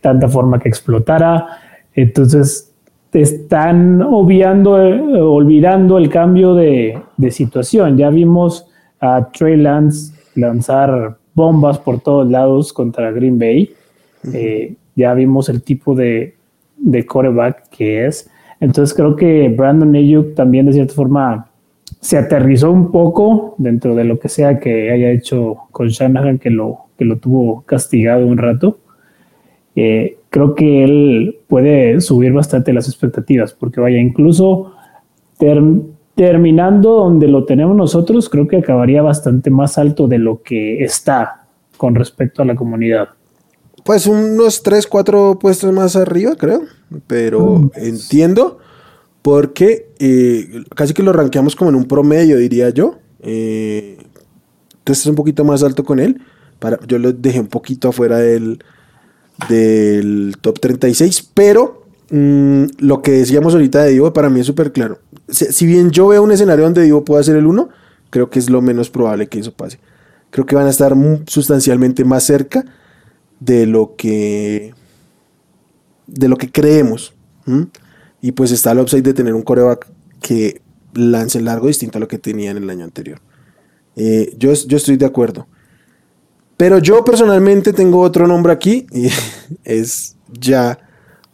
tanta forma que explotara. Entonces, están obviando, eh, olvidando el cambio de, situación. Ya vimos a Trey Lance lanzar bombas por todos lados contra Green Bay. Eh, ya vimos el tipo de, de coreback que es. Entonces creo que Brandon Ayuk también de cierta forma se aterrizó un poco dentro de lo que sea que haya hecho con Shanahan, que lo, que lo tuvo castigado un rato. Eh, creo que él puede subir bastante las expectativas, porque vaya, incluso terminando donde lo tenemos nosotros, creo que acabaría bastante más alto de lo que está con respecto a la comunidad. Pues unos 3, 4 puestos más arriba, creo, pero mm. entiendo porque eh, casi que lo rankeamos como en un promedio, diría yo. Eh, entonces es un poquito más alto con él. Para, yo lo dejé un poquito afuera del, del top 36, pero mm, lo que decíamos ahorita de Divo para mí es súper claro. Si, bien yo veo un escenario donde Divo pueda ser el 1, creo que es lo menos probable que eso pase. Creo que van a estar sustancialmente más cerca de lo que de lo que creemos. Y pues está el upside de tener un coreback que lance largo distinto a lo que tenía en el año anterior. Eh, yo, yo estoy de acuerdo. Pero yo personalmente tengo otro nombre aquí y es ya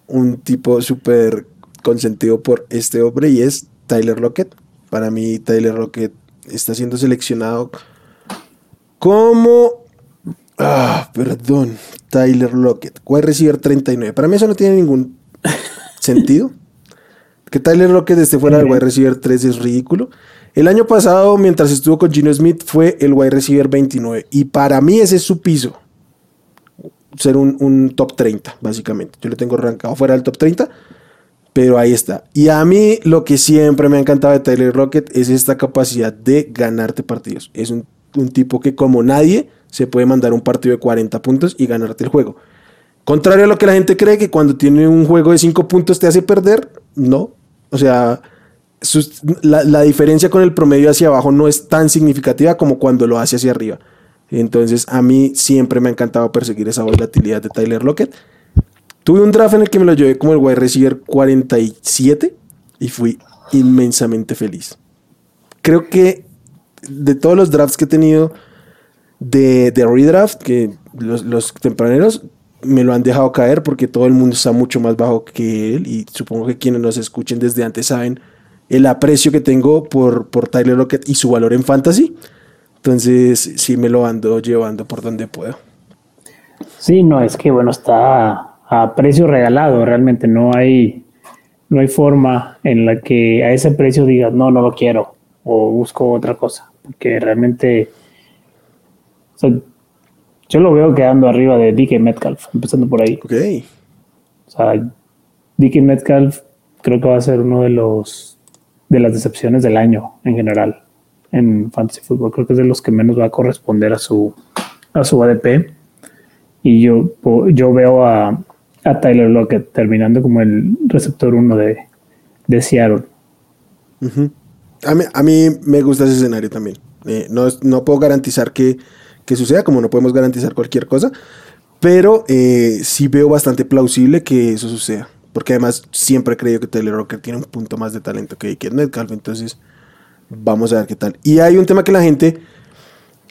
un tipo súper consentido por este hombre y es Tyler Lockett. Para mí Tyler Lockett está siendo seleccionado como... Ah, perdón. Tyler Lockett. Wide receiver 39. Para mí eso no tiene ningún sentido. Que Tyler Lockett esté fuera del wide receiver 3 es ridículo. El año pasado, mientras estuvo con Gino Smith, fue el wide receiver 29. Y para mí ese es su piso. Ser un, top 30, básicamente. Yo lo tengo arrancado fuera del top 30. Pero ahí está. Y a mí lo que siempre me ha encantado de Tyler Rocket es esta capacidad de ganarte partidos. Es un, un tipo que como nadie se puede mandar un partido de 40 puntos y ganarte el juego. Contrario a lo que la gente cree que cuando tiene un juego de 5 puntos te hace perder, no. O sea, la, diferencia con el promedio hacia abajo no es tan significativa como cuando lo hace hacia arriba. Entonces, a mí siempre me ha encantado perseguir esa volatilidad de Tyler Lockett. Tuve un draft en el que me lo llevé como el wide receiver 47 y fui inmensamente feliz. Creo que de todos los drafts que he tenido de, de redraft, que los, los tempraneros, me lo han dejado caer porque todo el mundo está mucho más bajo que él y supongo que quienes nos escuchen desde antes saben el aprecio que tengo por, por Tyler Lockett y su valor en fantasy. Entonces sí me lo ando llevando por donde puedo. Sí, no, es que bueno, está a precio regalado, realmente no hay, no hay forma en la que a ese precio digas, no, no lo quiero o busco otra cosa, porque realmente... Yo lo veo quedando arriba de DK Metcalf, empezando por ahí. Ok. O sea, DK Metcalf creo que va a ser uno de los de las decepciones del año en general en fantasy football. Creo que es de los que menos va a corresponder a su a su ADP. Y yo, yo veo a, a Tyler Lockett terminando como el receptor uno de, de Seattle. a, mí, a, mí, me gusta ese escenario también. Eh, no, no puedo garantizar que que suceda, como no podemos garantizar cualquier cosa, pero eh, sí veo bastante plausible que eso suceda, porque además siempre he creído que Taylor Rocker tiene un punto más de talento que Kenneth Metcalf, entonces vamos a ver qué tal. Y hay un tema que la gente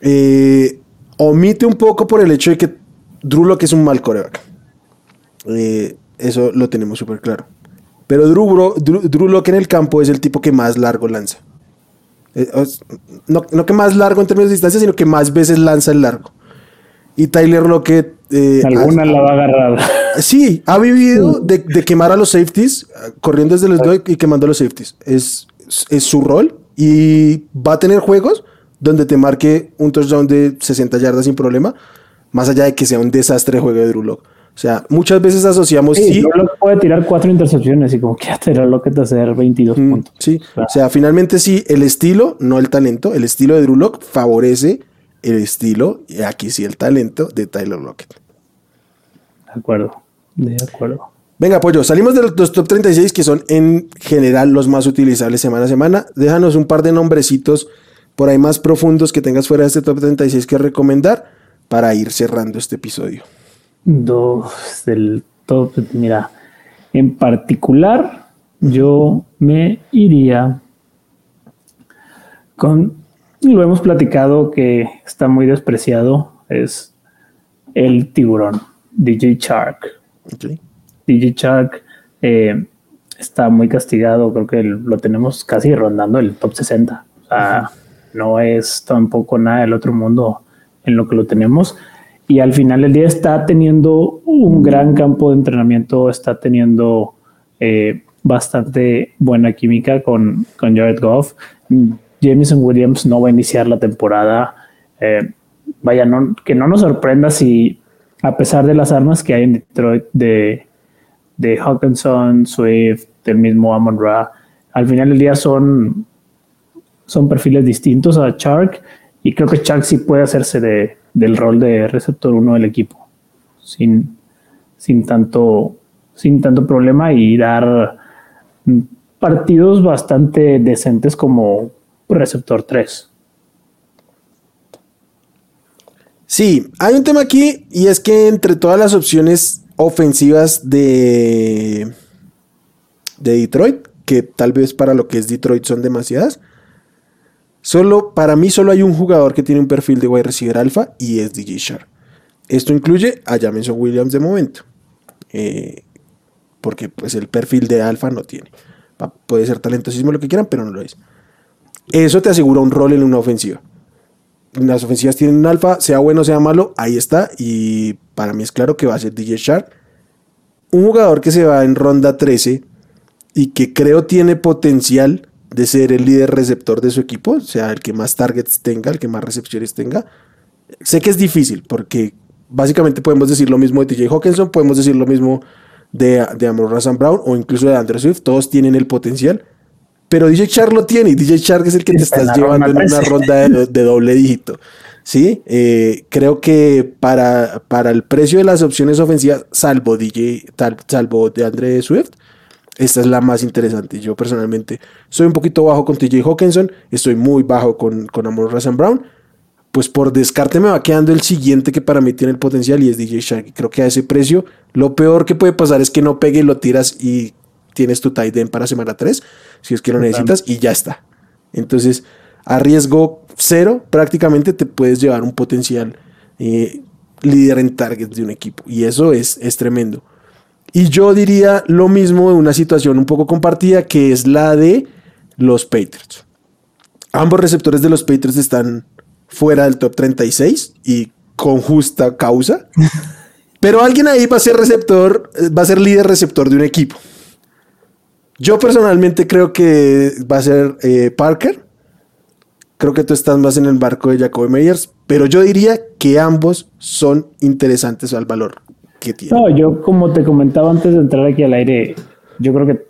eh, omite un poco por el hecho de que Drew Locke es un mal coreback. Eh, eso lo tenemos súper claro. Pero Drew, Drew Locke en el campo es el tipo que más largo lanza. Eh, no, no que más largo en términos de distancia, sino que más veces lanza el largo. Y Tyler Lockett. eh, Alguna ha- la va a agarrar. Sí, ha vivido de, de quemar a los safeties, corriendo desde el slot y quemando a los safeties. Es, es su rol y va a tener juegos donde te marque un touchdown de 60 yardas sin problema, más allá de que sea un desastre de juego de Drew Lock. O sea, muchas veces asociamos Sí, sí, puede tirar cuatro intercepciones y como que te lo que te hacer 22 Mm, puntos. sí. O sea, O sea, finalmente sí, el estilo, no el talento. El estilo de Drew Lock favorece el estilo, y aquí sí el talento de Tyler Lockett. de acuerdo, de acuerdo. Venga, Pollo, salimos de los top 36 que son en general los más utilizables semana a semana. Déjanos un par de nombrecitos por ahí más profundos que tengas fuera de este top 36 que recomendar para ir cerrando este episodio. Dos del top, mira, en particular, yo me iría con, lo hemos platicado que está muy despreciado, es el tiburón, DJ Shark. DJ Shark eh, está muy castigado, creo que lo tenemos casi rondando el top 60. O sea, no es tampoco nada del otro mundo en lo que lo tenemos. Y al final del día está teniendo un gran campo de entrenamiento, está teniendo eh, bastante buena química con, con Jared Goff. Jameson Williams no va a iniciar la temporada. Eh, vaya, no, que no nos sorprenda si, a pesar de las armas que hay en Detroit de, de Hawkinson, Swift, del mismo Amon Ra, al final del día son, son perfiles distintos a Chark y creo que Chark sí puede hacerse de, del rol de receptor uno del equipo sin, sin, tanto, sin tanto problema y dar partidos bastante decentes como receptor 3. Sí, hay un tema aquí y es que entre todas las opciones ofensivas de, de Detroit, que tal vez para lo que es Detroit son demasiadas, solo para mí solo hay un jugador que tiene un perfil de wide receiver alfa y es DJ Shark. Esto incluye a Jameson Williams de momento, eh, porque pues el perfil de alfa no tiene. Puede ser talentosísimo lo que quieran, pero no lo es. Eso te asegura un rol en una ofensiva las ofensivas tienen un alfa, sea bueno sea malo, ahí está. Y para mí es claro que va a ser DJ Shark. Un jugador que se va en ronda 13 y que creo tiene potencial de ser el líder receptor de su equipo, o sea, el que más targets tenga, el que más recepciones tenga. Sé que es difícil porque básicamente podemos decir lo mismo de TJ Hawkinson, podemos decir lo mismo de, de Amor Razan Brown o incluso de Andrew Swift, todos tienen el potencial. Pero DJ Shark lo tiene y DJ Shark es el que te estás llevando en una 13. ronda de, de doble dígito. Sí, Eh, creo que para, para el precio de las opciones ofensivas, salvo DJ, tal, salvo de Andre Swift, esta es la más interesante. Yo personalmente soy un poquito bajo con TJ Hawkinson, estoy muy bajo con, con Amor Razan Brown. Pues por descarte me va quedando el siguiente que para mí tiene el potencial y es DJ Shark. Creo que a ese precio, lo peor que puede pasar es que no pegue y lo tiras y tienes tu tight end para semana 3, si es que lo necesitas, y ya está. Entonces, a riesgo cero, prácticamente te puedes llevar un potencial eh, líder en targets de un equipo. Y eso es, es tremendo. Y yo diría lo mismo de una situación un poco compartida, que es la de los Patriots. Ambos receptores de los Patriots están fuera del top 36 y con justa causa. Pero alguien ahí va a ser receptor, eh, va a ser líder receptor de un equipo. Yo personalmente creo que va a ser eh, Parker. Creo que tú estás más en el barco de Jacoby Meyers, pero yo diría que ambos son interesantes al valor que. No, yo como te comentaba antes de entrar aquí al aire, yo creo que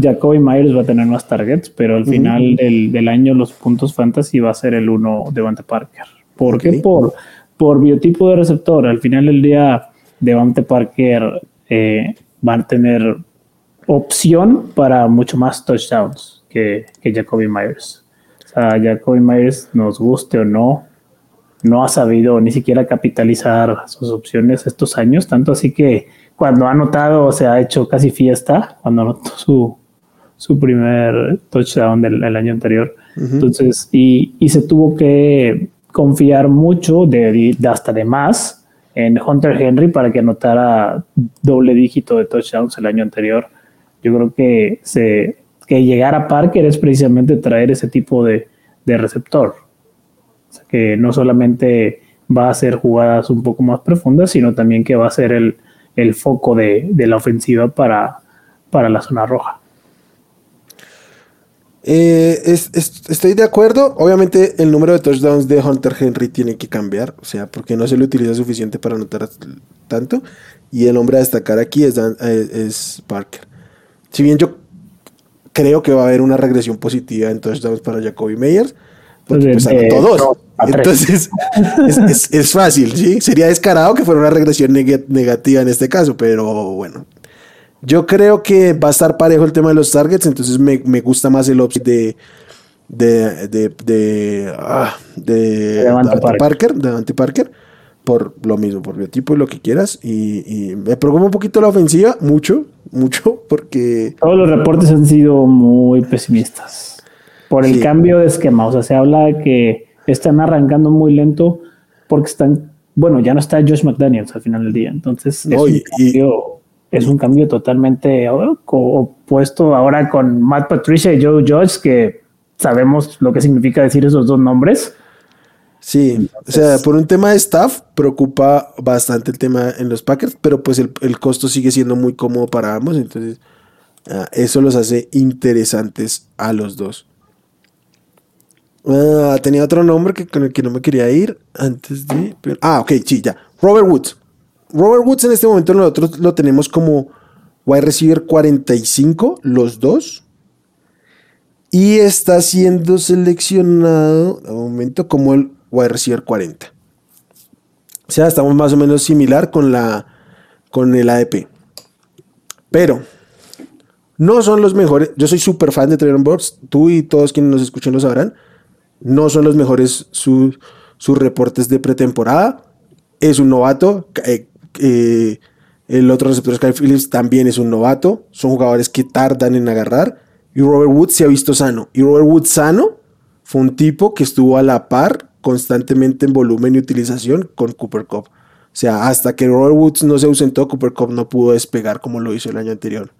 Jacoby Myers va a tener más targets, pero al final del, del año los puntos fantasy va a ser el uno de Devante Parker. ¿Por qué? Por, por biotipo de receptor. Al final del día, Devante Parker eh, va a tener opción para mucho más touchdowns que, que Jacoby Myers. O sea, Jacoby Myers, nos guste o no, no ha sabido ni siquiera capitalizar sus opciones estos años, tanto así que cuando ha anotado se ha hecho casi fiesta, cuando anotó su, su primer touchdown del, del año anterior. Entonces, y, y se tuvo que confiar mucho, de, de hasta de más, en Hunter Henry para que anotara doble dígito de touchdowns el año anterior. Yo creo que, se, que llegar a Parker es precisamente traer ese tipo de, de receptor. O sea, que no solamente va a hacer jugadas un poco más profundas, sino también que va a ser el, el foco de, de, la ofensiva para, para la zona roja. Eh, es, es, estoy de acuerdo. Obviamente el número de touchdowns de Hunter Henry tiene que cambiar, o sea, porque no se le utiliza suficiente para anotar tanto. Y el hombre a destacar aquí es, eh, es Parker. Si bien yo creo que va a haber una regresión positiva en touchdowns para Jacoby Meyers, porque pues, pues anotó dos. Entonces es, es, es, fácil, ¿sí? Sería descarado que fuera una regresión neg negativa en este caso, pero bueno, yo creo que va a estar parejo el tema de los targets, entonces me, me gusta más el upside de de de de, ah, de, Parker. Parker por lo mismo, por biotipo y lo que quieras. Y, y, me preocupa un poquito la ofensiva, mucho, mucho, porque... Todos los reportes han sido muy pesimistas por el sí. cambio de esquema. O sea, se habla de que están arrancando muy lento porque están, bueno, ya no está Josh McDaniels al final del día. Entonces, es, un cambio, es un cambio totalmente opuesto ahora con Matt Patricia y Joe Judge, que sabemos lo que significa decir esos dos nombres. Sí, Entonces, o sea, por un tema de staff preocupa bastante el tema en los Packers, pero pues el, el costo sigue siendo muy cómodo para ambos, entonces uh, eso los hace interesantes a los dos. Uh, tenía otro nombre que, con el que no me quería ir antes de... Ah, ok, sí, ya. Robert Woods. Robert Woods en este momento nosotros lo tenemos como wide receiver 45, los dos. Y está siendo seleccionado, de momento, como el wide receiver 40. O sea, estamos más o menos similar con, la, con el ADP. Pero no son los mejores. Yo soy súper fan de Trevor Boards. Tú y todos quienes nos escuchen lo sabrán. No son los mejores sus, sus reportes de pretemporada. Es un novato. Eh, eh, el otro receptor, Sky Phillips, también es un novato. Son jugadores que tardan en agarrar. Y Robert Woods se ha visto sano. Y Robert Woods sano fue un tipo que estuvo a la par constantemente en volumen y utilización con Cooper Cup. O sea, hasta que Robert Woods no se ausentó, Cooper Cup no pudo despegar como lo hizo el año anterior.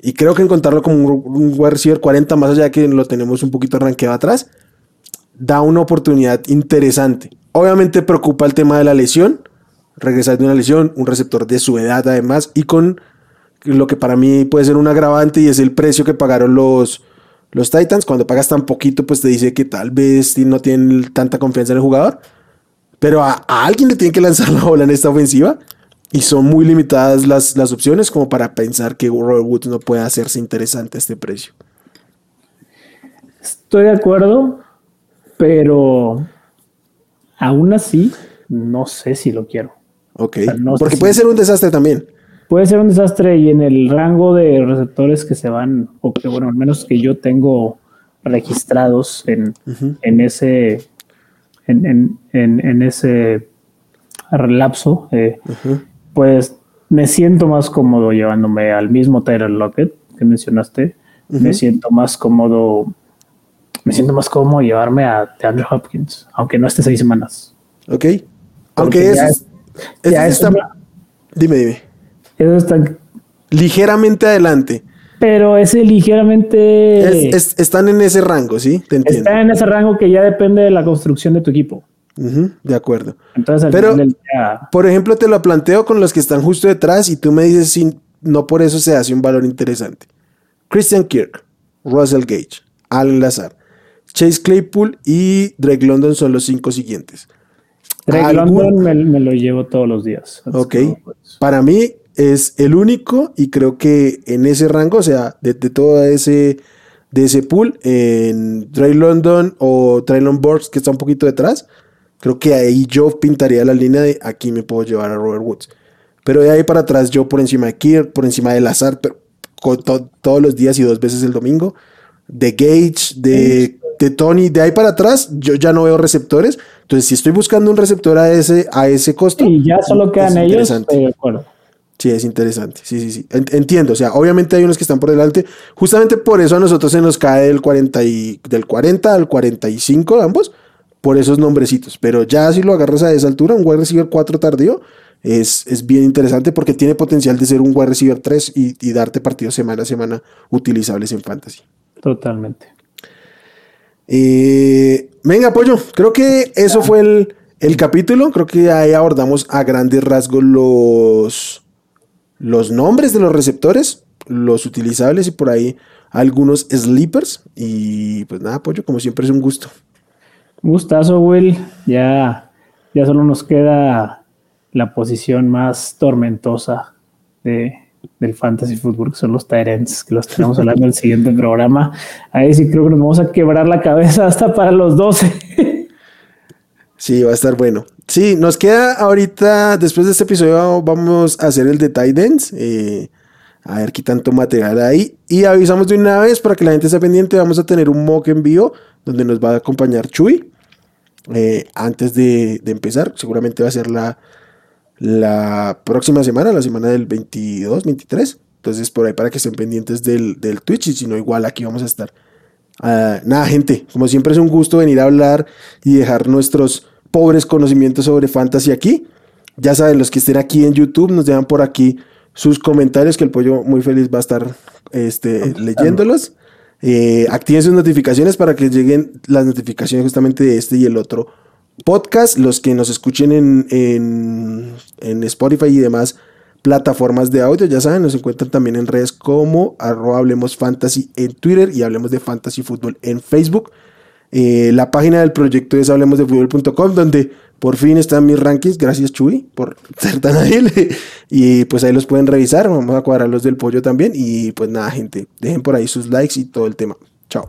Y creo que encontrarlo como un, un wide receiver 40, más allá de que lo tenemos un poquito arranqueado atrás, da una oportunidad interesante. Obviamente preocupa el tema de la lesión, regresar de una lesión, un receptor de su edad además, y con lo que para mí puede ser un agravante y es el precio que pagaron los, los Titans. Cuando pagas tan poquito, pues te dice que tal vez no tienen tanta confianza en el jugador. Pero a, alguien le tiene que lanzar la bola en esta ofensiva. Y son muy limitadas las, las opciones como para pensar que Robert Woods no puede hacerse interesante a este precio. Estoy de acuerdo, pero aún así no sé si lo quiero. Ok. O sea, no Porque puede si... ser un desastre también. Puede ser un desastre y en el rango de receptores que se van, o que bueno, al menos que yo tengo registrados en, uh -huh. en ese en, en, ese relapso, eh, uh -huh. pues me siento más cómodo llevándome al mismo Tyler Lockett que mencionaste. Uh -huh. Me siento más cómodo, me siento más cómodo llevarme a Andrew Hopkins, aunque no esté seis semanas. Ok. Aunque es, es, es, está, dime, dime. Eso está ligeramente adelante. Pero ese ligeramente. Es, es, están en ese rango, ¿sí? Te entiendo. Están en ese rango que ya depende de la construcción de tu equipo. Uh -huh, de acuerdo. Entonces, Pero, día... por ejemplo, te lo planteo con los que están justo detrás y tú me dices si no por eso se hace un valor interesante. Christian Kirk, Russell Gage, Alan Lazar, Chase Claypool y Drake London son los cinco siguientes. Drake ¿Algún... London me, me, lo llevo todos los días. Ok. Pues. Para mí, es el único y creo que en ese rango, o sea, de, de todo ese de ese pool, en Trey London o Traylon Burks, que está un poquito detrás, creo que ahí yo pintaría la línea de aquí me puedo llevar a Robert Woods. Pero de ahí para atrás, yo por encima de Kirk, por encima de Lazar, con to todos los días y dos veces el domingo, de Gage, de, de, Tony, de ahí para atrás, yo ya no veo receptores. Entonces, si estoy buscando un receptor a ese, a ese costo, y ya solo quedan ellos, de acuerdo. Sí, es interesante. Sí, sí, sí. Entiendo. O sea, obviamente hay unos que están por delante. Justamente por eso a nosotros se nos cae del 40, y, del 40 al 45 ambos. Por esos nombrecitos. Pero ya si lo agarras a esa altura, un wide receiver 4 tardío, es, es bien interesante porque tiene potencial de ser un wide receiver 3 y, y darte partidos semana a semana utilizables en fantasy. Totalmente. Eh, venga, Pollo, creo que eso fue el, el capítulo. Creo que ahí abordamos a grandes rasgos los, los nombres de los receptores, los utilizables y por ahí algunos sleepers. Y pues nada, Pollo, como siempre es un gusto. Gustazo, Will. Ya, ya solo nos queda la posición más tormentosa de, del fantasy fútbol, que son los Tyrants, que los tenemos hablando en el siguiente programa. Ahí sí creo que nos vamos a quebrar la cabeza hasta para los 12. Sí, va a estar bueno. Sí, nos queda ahorita, después de este episodio, vamos a hacer el de Titans. Eh, a ver qué tanto material hay. Y avisamos de una vez para que la gente esté pendiente. Vamos a tener un mock en vivo donde nos va a acompañar Chuy. Eh, antes de, de, empezar, seguramente va a ser la, la próxima semana, la semana del 22, 23. Entonces, por ahí para que estén pendientes del, del Twitch. Y si no, igual aquí vamos a estar. Uh, nada, gente, como siempre es un gusto venir a hablar y dejar nuestros pobres conocimientos sobre fantasy aquí. Ya saben, los que estén aquí en YouTube nos dejan por aquí sus comentarios, que el pollo muy feliz va a estar este, leyéndolos. Eh, activen sus notificaciones para que lleguen las notificaciones justamente de este y el otro podcast. Los que nos escuchen en, en, en Spotify y demás plataformas de audio, ya saben, nos encuentran también en redes como arroba Hablemos Fantasy en Twitter y Hablemos de Fantasy Fútbol en Facebook. Eh, la página del proyecto es hablemosdefutbol.com, donde por fin están mis rankings. Gracias, Chuy, por ser tan ágil. y pues ahí los pueden revisar. Vamos a cuadrar los del pollo también. Y pues nada, gente, dejen por ahí sus likes y todo el tema. Chao.